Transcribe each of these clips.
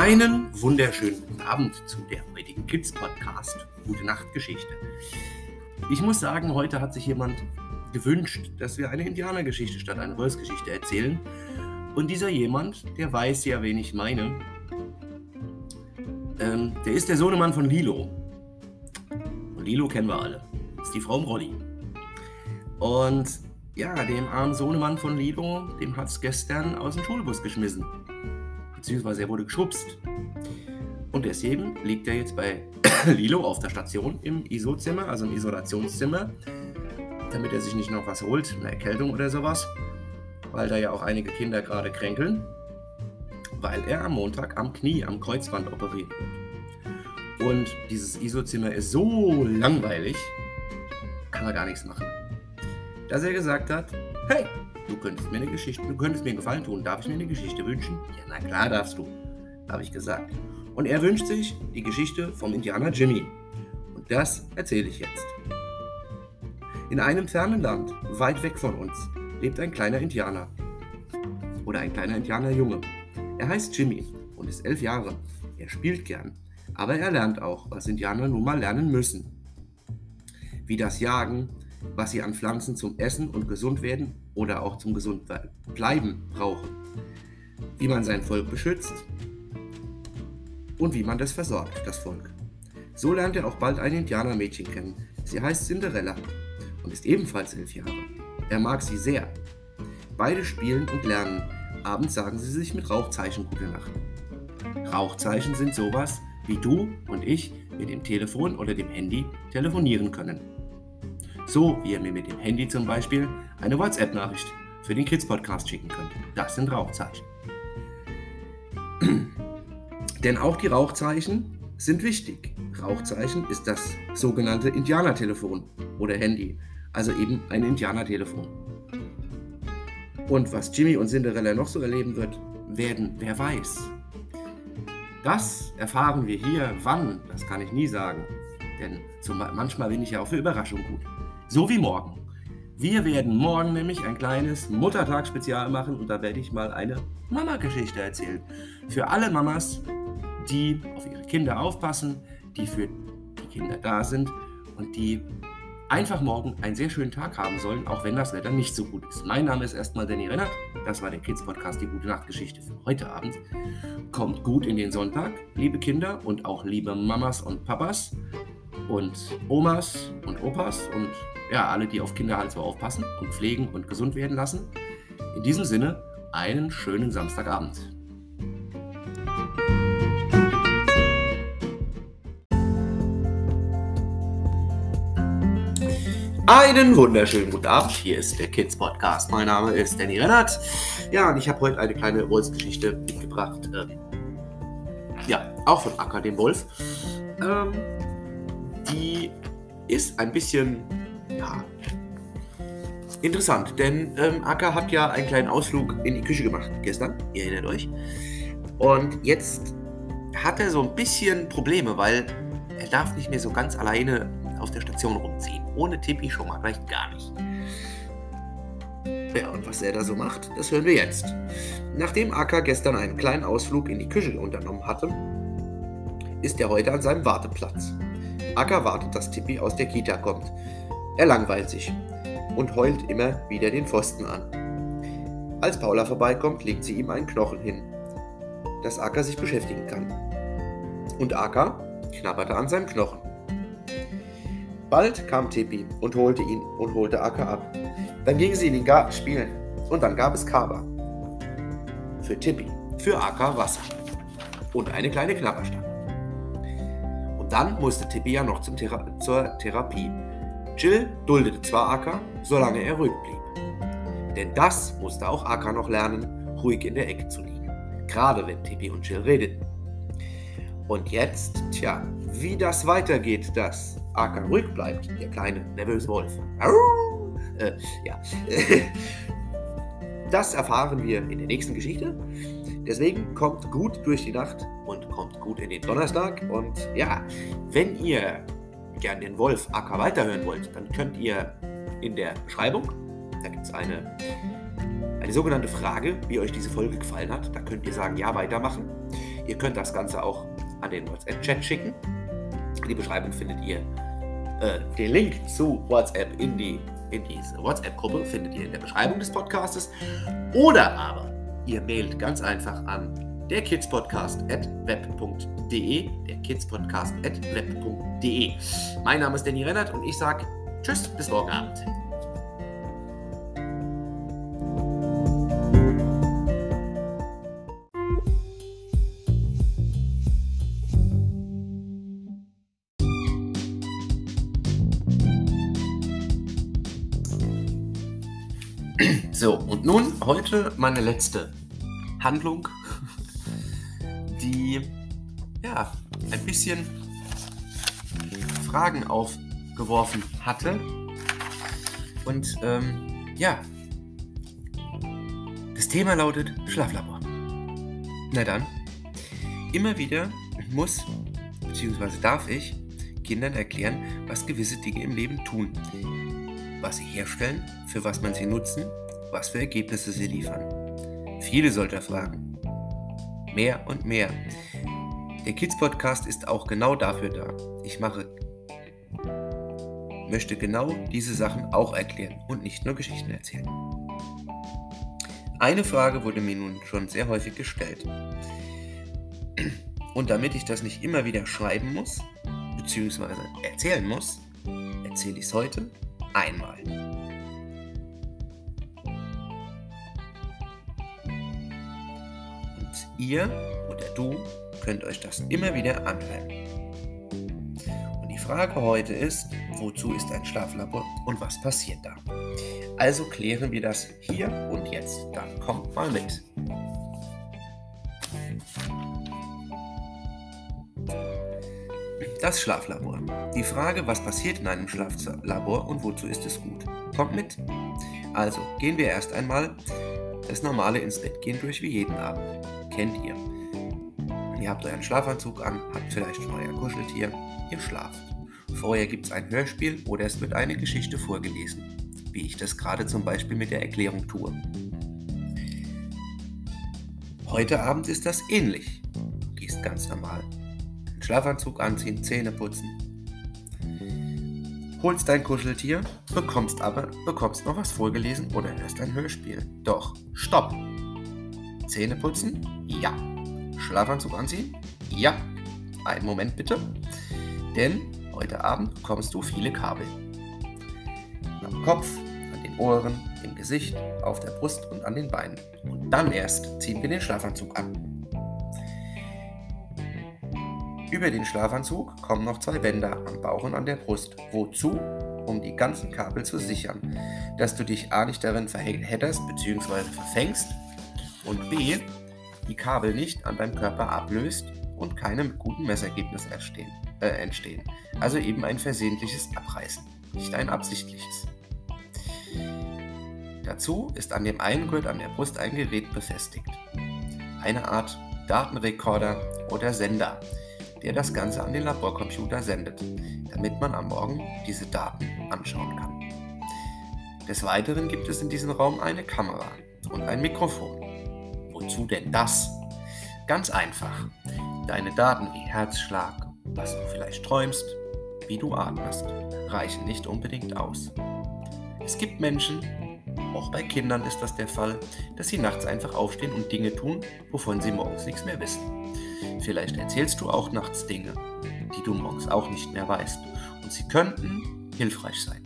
Einen wunderschönen guten Abend zu der heutigen Kids Podcast. Gute Nacht Geschichte. Ich muss sagen, heute hat sich jemand gewünscht, dass wir eine Indianergeschichte statt einer Wolfsgeschichte erzählen. Und dieser jemand, der weiß ja, wen ich meine. Ähm, der ist der Sohnemann von Lilo. Und Lilo kennen wir alle. Das ist die Frau Rolli. Und ja, dem armen Sohnemann von Lilo, dem hat es gestern aus dem Schulbus geschmissen beziehungsweise er wurde geschubst. Und deswegen liegt er jetzt bei Lilo auf der Station im ISO-Zimmer, also im Isolationszimmer, damit er sich nicht noch was holt, eine Erkältung oder sowas, weil da ja auch einige Kinder gerade kränkeln, weil er am Montag am Knie, am Kreuzband operiert wird. Und dieses ISO-Zimmer ist so langweilig, kann er gar nichts machen. Dass er gesagt hat, hey, Du könntest mir eine Geschichte, du könntest mir einen Gefallen tun. Darf ich mir eine Geschichte wünschen? Ja, na klar darfst du, habe ich gesagt. Und er wünscht sich die Geschichte vom Indianer Jimmy. Und das erzähle ich jetzt. In einem fernen Land, weit weg von uns, lebt ein kleiner Indianer. Oder ein kleiner Indianerjunge. Er heißt Jimmy und ist elf Jahre. Er spielt gern, aber er lernt auch, was Indianer nun mal lernen müssen. Wie das Jagen, was sie an Pflanzen zum Essen und gesund werden oder auch zum gesund bleiben brauchen, wie man sein Volk beschützt und wie man das versorgt, das Volk. So lernt er auch bald ein Indianermädchen kennen. Sie heißt Cinderella und ist ebenfalls elf Jahre. Er mag sie sehr. Beide spielen und lernen. Abends sagen sie sich mit Rauchzeichen gute Nacht. Rauchzeichen sind sowas, wie du und ich mit dem Telefon oder dem Handy telefonieren können. So wie ihr mir mit dem Handy zum Beispiel eine WhatsApp-Nachricht für den Kids-Podcast schicken könnt. Das sind Rauchzeichen. Denn auch die Rauchzeichen sind wichtig. Rauchzeichen ist das sogenannte Indianertelefon oder Handy, also eben ein Indianertelefon. Und was Jimmy und Cinderella noch so erleben wird, werden, wer weiß. Das erfahren wir hier, wann, das kann ich nie sagen. Denn manchmal bin ich ja auch für Überraschung gut. So wie morgen. Wir werden morgen nämlich ein kleines Muttertagsspezial machen und da werde ich mal eine Mama-Geschichte erzählen. Für alle Mamas, die auf ihre Kinder aufpassen, die für die Kinder da sind und die einfach morgen einen sehr schönen Tag haben sollen, auch wenn das Wetter nicht so gut ist. Mein Name ist erstmal Danny Rennert. Das war der Kids Podcast, die gute Nachtgeschichte für heute Abend. Kommt gut in den Sonntag, liebe Kinder und auch liebe Mamas und Papas und Omas und Opas und ja, alle, die auf Kinder halt so aufpassen und pflegen und gesund werden lassen. In diesem Sinne, einen schönen Samstagabend. Einen wunderschönen guten Abend. Hier ist der Kids Podcast. Mein Name ist Danny Rennert. Ja, und ich habe heute eine kleine Wolfsgeschichte mitgebracht. Ähm, ja, auch von Acker dem Wolf. Ähm, die ist ein bisschen ja, interessant, denn ähm, Acker hat ja einen kleinen Ausflug in die Küche gemacht gestern, ihr erinnert euch. Und jetzt hat er so ein bisschen Probleme, weil er darf nicht mehr so ganz alleine auf der Station rumziehen. Ohne Tippi schon mal gleich gar nicht. Ja, und was er da so macht, das hören wir jetzt. Nachdem Acker gestern einen kleinen Ausflug in die Küche unternommen hatte, ist er heute an seinem Warteplatz. Acker wartet, dass Tippi aus der Kita kommt. Er langweilt sich und heult immer wieder den Pfosten an. Als Paula vorbeikommt, legt sie ihm einen Knochen hin, dass Acker sich beschäftigen kann. Und Acker knabberte an seinem Knochen. Bald kam Tippi und holte ihn und holte Acker ab. Dann gingen sie in den Garten spielen und dann gab es Kaba. Für Tippi, für Acker Wasser und eine kleine Knabberstange. Dann musste Tippi ja noch Thera zur Therapie. Jill duldete zwar Acker, solange er ruhig blieb. Denn das musste auch Acker noch lernen, ruhig in der Ecke zu liegen. Gerade wenn Tippi und Jill redeten. Und jetzt, tja, wie das weitergeht, dass Acker ruhig bleibt, der kleine, nervöse Wolf. Äh, ja. Das erfahren wir in der nächsten Geschichte. Deswegen kommt gut durch die Nacht und kommt gut in den Donnerstag. Und ja, wenn ihr gern den Wolf Acker weiterhören wollt, dann könnt ihr in der Beschreibung, da gibt es eine, eine sogenannte Frage, wie euch diese Folge gefallen hat. Da könnt ihr sagen, ja, weitermachen. Ihr könnt das Ganze auch an den WhatsApp-Chat schicken. Die Beschreibung findet ihr. Äh, den Link zu WhatsApp in, die, in diese WhatsApp-Gruppe findet ihr in der Beschreibung des Podcastes. Oder aber ihr mailt ganz einfach an der kidspodcast.web.de. Der kidspodcast.web.de. Mein Name ist Danny Rennert und ich sage Tschüss, bis morgen Abend. So, und nun heute meine letzte Handlung, die ja ein bisschen Fragen aufgeworfen hatte. Und ähm, ja, das Thema lautet Schlaflabor. Na dann, immer wieder muss bzw. darf ich Kindern erklären, was gewisse Dinge im Leben tun, was sie herstellen, für was man sie nutzen was für Ergebnisse sie liefern. Viele solcher Fragen. Mehr und mehr. Der Kids Podcast ist auch genau dafür da. Ich mache möchte genau diese Sachen auch erklären und nicht nur Geschichten erzählen. Eine Frage wurde mir nun schon sehr häufig gestellt. Und damit ich das nicht immer wieder schreiben muss, beziehungsweise erzählen muss, erzähle ich es heute einmal. Ihr oder du könnt euch das immer wieder anhören. Und die Frage heute ist, wozu ist ein Schlaflabor und was passiert da? Also klären wir das hier und jetzt. Dann kommt mal mit. Das Schlaflabor. Die Frage, was passiert in einem Schlaflabor und wozu ist es gut? Kommt mit. Also gehen wir erst einmal das normale ins Bett gehen durch wie jeden Abend kennt ihr. Ihr habt euren Schlafanzug an, habt vielleicht schon euer Kuscheltier, ihr schlaft. Vorher gibt es ein Hörspiel oder es wird eine Geschichte vorgelesen, wie ich das gerade zum Beispiel mit der Erklärung tue. Heute Abend ist das ähnlich. Du gehst ganz normal. Den Schlafanzug anziehen, Zähne putzen. Holst dein Kuscheltier, bekommst aber bekommst noch was vorgelesen oder hörst ein Hörspiel. Doch, stopp! Zähne putzen? Ja. Schlafanzug anziehen? Ja. Einen Moment bitte. Denn heute Abend bekommst du viele Kabel. Am Kopf, an den Ohren, im Gesicht, auf der Brust und an den Beinen. Und dann erst ziehen wir den Schlafanzug an. Über den Schlafanzug kommen noch zwei Bänder am Bauch und an der Brust. Wozu? Um die ganzen Kabel zu sichern, dass du dich A nicht darin verhedderst bzw. verfängst und B, die Kabel nicht an deinem Körper ablöst und keine guten Messergebnisse entstehen, äh, entstehen. Also eben ein versehentliches Abreißen, nicht ein absichtliches. Dazu ist an dem einen Gurt an der Brust ein Gerät befestigt. Eine Art Datenrekorder oder Sender, der das Ganze an den Laborcomputer sendet, damit man am Morgen diese Daten anschauen kann. Des Weiteren gibt es in diesem Raum eine Kamera und ein Mikrofon. Wozu denn das? Ganz einfach. Deine Daten wie Herzschlag, was du vielleicht träumst, wie du atmest, reichen nicht unbedingt aus. Es gibt Menschen, auch bei Kindern ist das der Fall, dass sie nachts einfach aufstehen und Dinge tun, wovon sie morgens nichts mehr wissen. Vielleicht erzählst du auch nachts Dinge, die du morgens auch nicht mehr weißt. Und sie könnten hilfreich sein.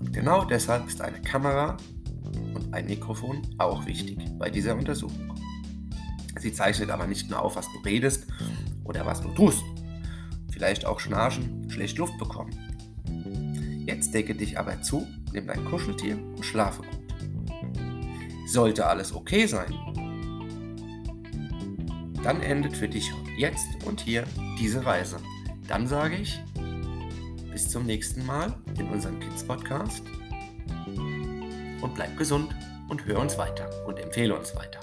Und genau deshalb ist eine Kamera und ein Mikrofon auch wichtig bei dieser Untersuchung. Sie zeichnet aber nicht nur auf, was du redest oder was du tust. Vielleicht auch Schnarchen, schlecht Luft bekommen. Jetzt decke dich aber zu, nimm dein Kuscheltier und schlafe gut. Sollte alles okay sein, dann endet für dich jetzt und hier diese Reise. Dann sage ich, bis zum nächsten Mal in unserem Kids Podcast und bleib gesund und hör uns weiter und empfehle uns weiter.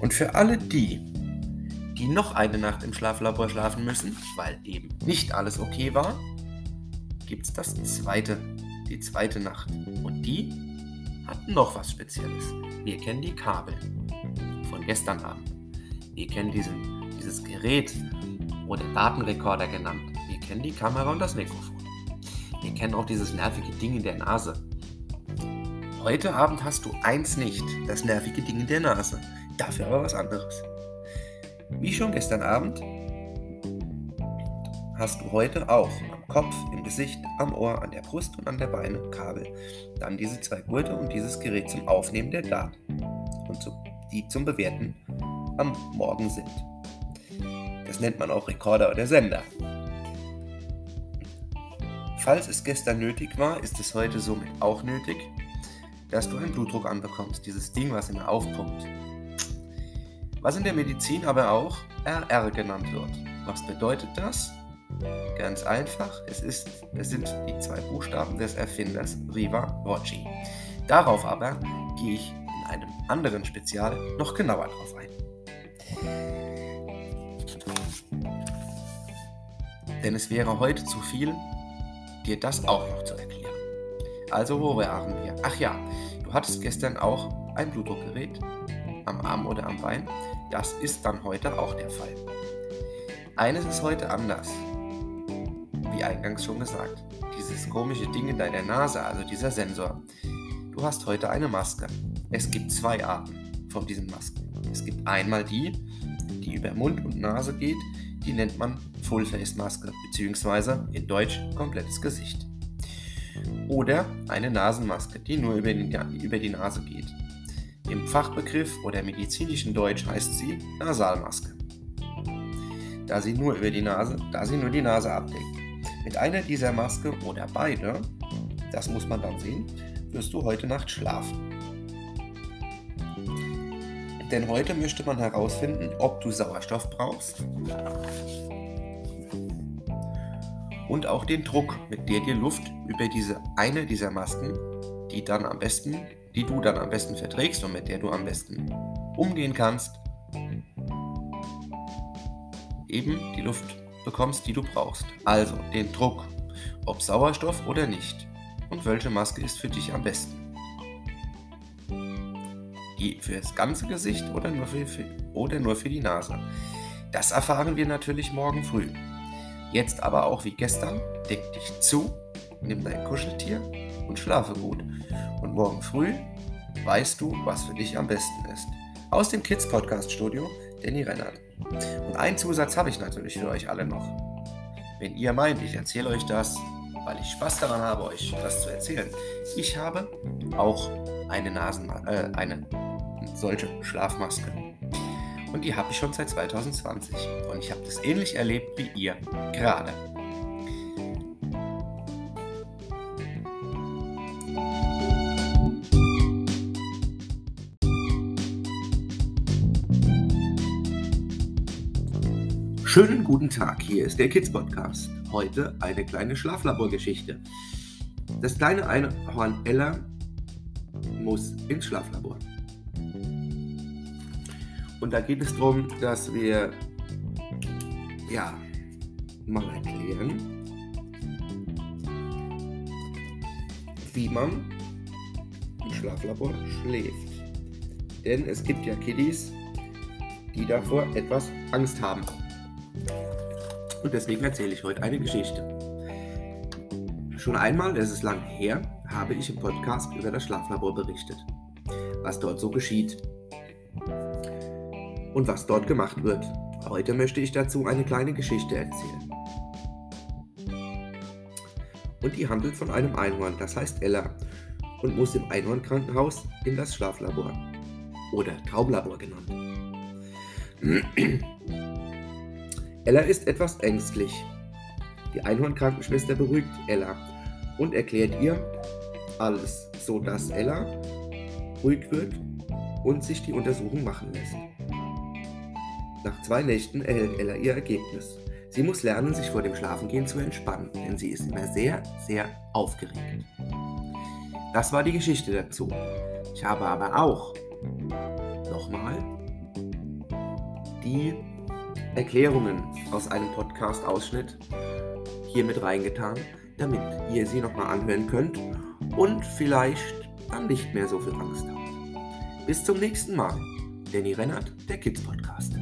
Und für alle die, die noch eine Nacht im Schlaflabor schlafen müssen, weil eben nicht alles okay war, gibt es das zweite, die zweite Nacht. Und die hat noch was Spezielles. Wir kennen die Kabel von gestern Abend. Wir kennen diesen, dieses Gerät oder Datenrekorder genannt. Wir kennen die Kamera und das Mikrofon. Wir kennen auch dieses nervige Ding in der Nase. Heute Abend hast du eins nicht, das nervige Ding in der Nase. Dafür aber was anderes. Wie schon gestern Abend hast du heute auch am Kopf, im Gesicht, am Ohr, an der Brust und an der Beine Kabel. Dann diese zwei Gurte und dieses Gerät zum Aufnehmen der Daten und zu, die zum Bewerten am Morgen sind. Das nennt man auch Rekorder oder Sender. Falls es gestern nötig war, ist es heute somit auch nötig, dass du einen Blutdruck anbekommst, dieses Ding, was immer aufpumpt. Was in der Medizin aber auch RR genannt wird. Was bedeutet das? Ganz einfach, es, ist, es sind die zwei Buchstaben des Erfinders Riva Rocci. Darauf aber gehe ich in einem anderen Spezial noch genauer drauf ein. Denn es wäre heute zu viel, dir das auch noch zu erklären. Also, wo waren wir? Ach ja, du hattest gestern auch ein Blutdruckgerät am Arm oder am Bein. Das ist dann heute auch der Fall. Eines ist heute anders. Wie eingangs schon gesagt, dieses komische Ding in deiner Nase, also dieser Sensor. Du hast heute eine Maske. Es gibt zwei Arten von diesen Masken. Es gibt einmal die, die über Mund und Nase geht, die nennt man Full-Face-Maske, beziehungsweise in Deutsch komplettes Gesicht. Oder eine Nasenmaske, die nur über die, über die Nase geht. Im Fachbegriff oder medizinischen Deutsch heißt sie Nasalmaske. Da sie nur über die Nase, da sie nur die Nase abdeckt. Mit einer dieser Maske oder beide, das muss man dann sehen, wirst du heute Nacht schlafen. Denn heute möchte man herausfinden, ob du Sauerstoff brauchst und auch den Druck, mit der dir Luft über diese eine dieser Masken, die dann am besten, die du dann am besten verträgst und mit der du am besten umgehen kannst, eben die Luft bekommst, die du brauchst. Also den Druck, ob Sauerstoff oder nicht. Und welche Maske ist für dich am besten? Für das ganze Gesicht oder nur für, für, oder nur für die Nase? Das erfahren wir natürlich morgen früh. Jetzt aber auch wie gestern, deck dich zu, nimm dein Kuscheltier und schlafe gut. Und morgen früh weißt du, was für dich am besten ist. Aus dem Kids Podcast Studio, Danny Rennert. Und einen Zusatz habe ich natürlich für euch alle noch. Wenn ihr meint, ich erzähle euch das, weil ich Spaß daran habe, euch das zu erzählen. Ich habe auch eine Nasen, äh, eine solche Schlafmaske. Und die habe ich schon seit 2020. Und ich habe das ähnlich erlebt wie ihr gerade. Schönen guten Tag, hier ist der Kids Podcast. Heute eine kleine Schlaflaborgeschichte. Das kleine Einhorn Ella muss ins Schlaflabor. Und da geht es darum, dass wir ja mal erklären, wie man im Schlaflabor schläft. Denn es gibt ja Kiddies, die davor etwas Angst haben. Und deswegen erzähle ich heute eine Geschichte. Schon einmal, es ist lang her, habe ich im Podcast über das Schlaflabor berichtet, was dort so geschieht und was dort gemacht wird. Heute möchte ich dazu eine kleine Geschichte erzählen. Und die handelt von einem Einhorn, das heißt Ella, und muss im Einhornkrankenhaus in das Schlaflabor oder Traumlabor genannt. Ella ist etwas ängstlich. Die Einhornkrankenschwester beruhigt Ella und erklärt ihr alles, sodass Ella ruhig wird und sich die Untersuchung machen lässt. Nach zwei Nächten erhält Ella ihr Ergebnis. Sie muss lernen, sich vor dem Schlafengehen zu entspannen, denn sie ist immer sehr, sehr aufgeregt. Das war die Geschichte dazu. Ich habe aber auch nochmal die Erklärungen aus einem Podcast-Ausschnitt hier mit reingetan, damit ihr sie nochmal anhören könnt und vielleicht dann nicht mehr so viel Angst habt. Bis zum nächsten Mal. Danny Rennert, der Kids Podcast.